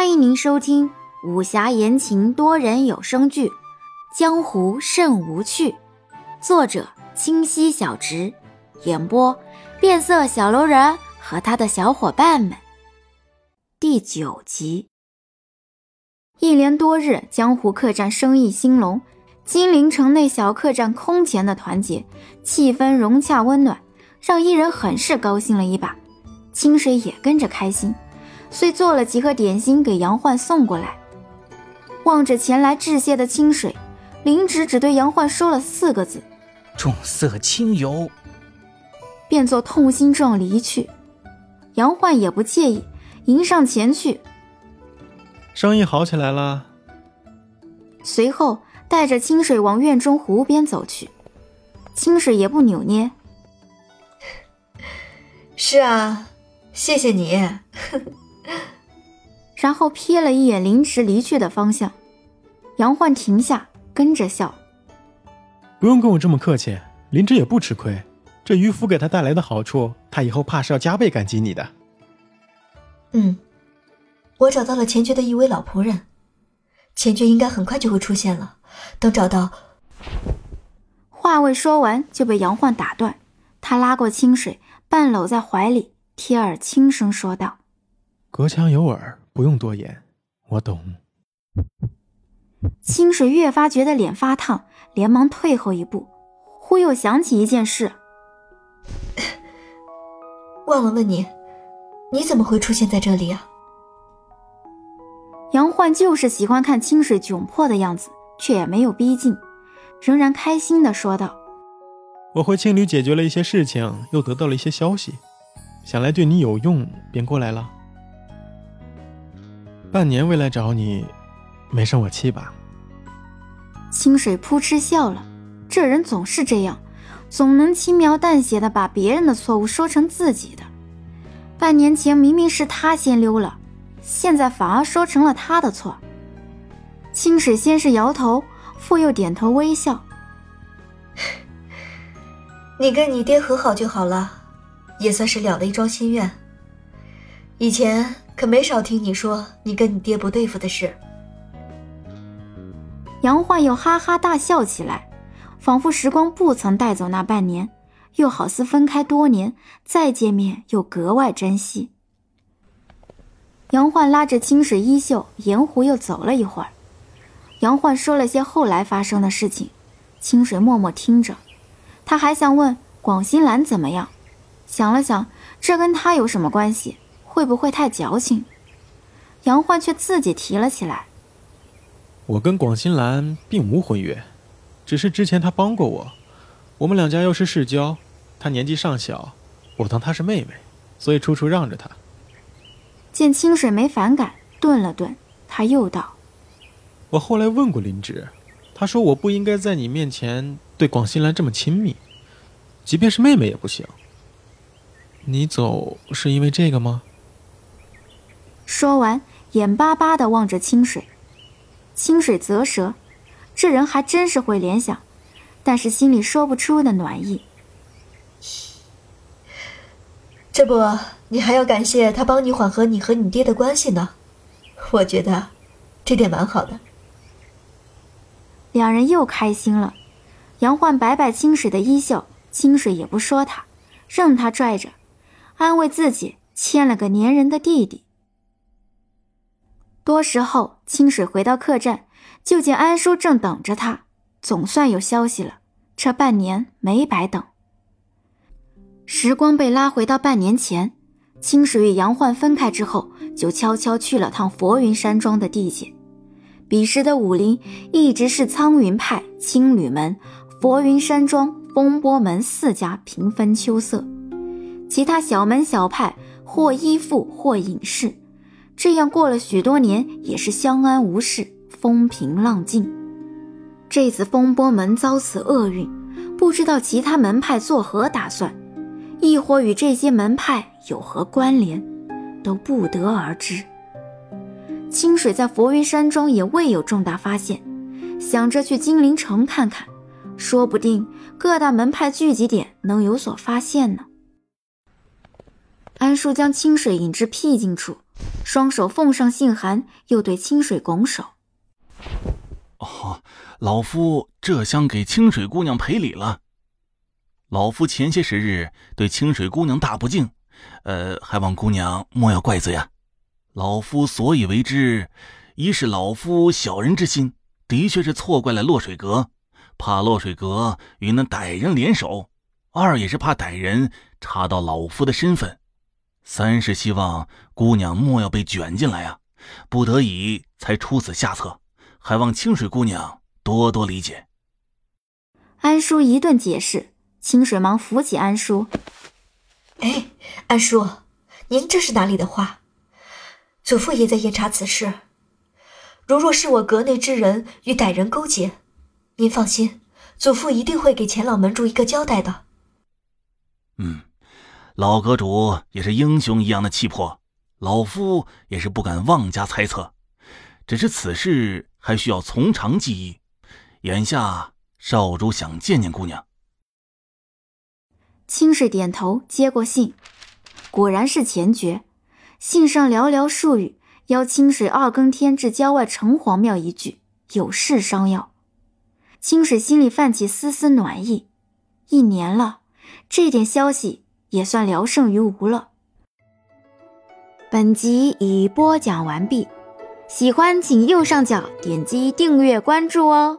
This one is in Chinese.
欢迎您收听武侠言情多人有声剧《江湖甚无趣》，作者清溪小直，演播变色小楼人和他的小伙伴们。第九集。一连多日，江湖客栈生意兴隆，金陵城内小客栈空前的团结，气氛融洽温暖，让一人很是高兴了一把。清水也跟着开心。遂做了几盒点心给杨焕送过来。望着前来致谢的清水，林芷只对杨焕说了四个字：“重色轻友。”便作痛心状离去。杨焕也不介意，迎上前去。生意好起来了。随后带着清水往院中湖边走去。清水也不扭捏：“是啊，谢谢你。”然后瞥了一眼林池离去的方向，杨焕停下，跟着笑：“不用跟我这么客气，林芝也不吃亏。这渔夫给他带来的好处，他以后怕是要加倍感激你的。”“嗯，我找到了钱爵的一位老仆人，钱爵应该很快就会出现了。等找到……”话未说完就被杨焕打断，他拉过清水，半搂在怀里，贴耳轻声说道：“隔墙有耳。”不用多言，我懂。清水越发觉得脸发烫，连忙退后一步，忽又想起一件事，忘了问你，你怎么会出现在这里啊？杨焕就是喜欢看清水窘迫的样子，却也没有逼近，仍然开心的说道：“我回青旅解决了一些事情，又得到了一些消息，想来对你有用，便过来了。”半年未来找你，没生我气吧？清水扑哧笑了，这人总是这样，总能轻描淡写的把别人的错误说成自己的。半年前明明是他先溜了，现在反而说成了他的错。清水先是摇头，复又点头微笑。你跟你爹和好就好了，也算是了了一桩心愿。以前。可没少听你说你跟你爹不对付的事。杨焕又哈哈大笑起来，仿佛时光不曾带走那半年，又好似分开多年再见面又格外珍惜。杨焕拉着清水衣袖，沿湖又走了一会儿。杨焕说了些后来发生的事情，清水默默听着。他还想问广兴兰怎么样，想了想，这跟他有什么关系？会不会太矫情？杨焕却自己提了起来。我跟广新兰并无婚约，只是之前他帮过我，我们两家又是世交，她年纪尚小，我当她是妹妹，所以处处让着她。见清水没反感，顿了顿，他又道：“我后来问过林芷，她说我不应该在你面前对广新兰这么亲密，即便是妹妹也不行。你走是因为这个吗？”说完，眼巴巴地望着清水。清水啧舌，这人还真是会联想，但是心里说不出的暖意。这不，你还要感谢他帮你缓和你和你爹的关系呢。我觉得，这点蛮好的。两人又开心了。杨焕摆摆清水的衣袖，清水也不说他，任他拽着，安慰自己牵了个粘人的弟弟。多时后，清水回到客栈，就见安叔正等着他。总算有消息了，这半年没白等。时光被拉回到半年前，清水与杨焕分开之后，就悄悄去了趟佛云山庄的地界。彼时的武林一直是苍云派、青旅门、佛云山庄、风波门四家平分秋色，其他小门小派或依附，或隐士。这样过了许多年，也是相安无事，风平浪静。这次风波门遭此厄运，不知道其他门派作何打算，亦或与这些门派有何关联，都不得而知。清水在佛云山庄也未有重大发现，想着去金陵城看看，说不定各大门派聚集点能有所发现呢。安叔将清水引至僻静处。双手奉上信函，又对清水拱手：“哦，老夫这厢给清水姑娘赔礼了。老夫前些时日对清水姑娘大不敬，呃，还望姑娘莫要怪罪啊。老夫所以为之，一是老夫小人之心，的确是错怪了落水阁，怕落水阁与那歹人联手；二也是怕歹人查到老夫的身份。”三是希望姑娘莫要被卷进来啊，不得已才出此下策，还望清水姑娘多多理解。安叔一顿解释，清水忙扶起安叔：“哎，安叔，您这是哪里的话？祖父也在严查此事。如若是我阁内之人与歹人勾结，您放心，祖父一定会给钱老门主一个交代的。”嗯。老阁主也是英雄一样的气魄，老夫也是不敢妄加猜测，只是此事还需要从长计议。眼下少主想见见姑娘。清水点头，接过信，果然是前爵。信上寥寥数语，邀清水二更天至郊外城隍庙一聚，有事商要。清水心里泛起丝丝暖意，一年了，这点消息。也算聊胜于无了。本集已播讲完毕，喜欢请右上角点击订阅关注哦。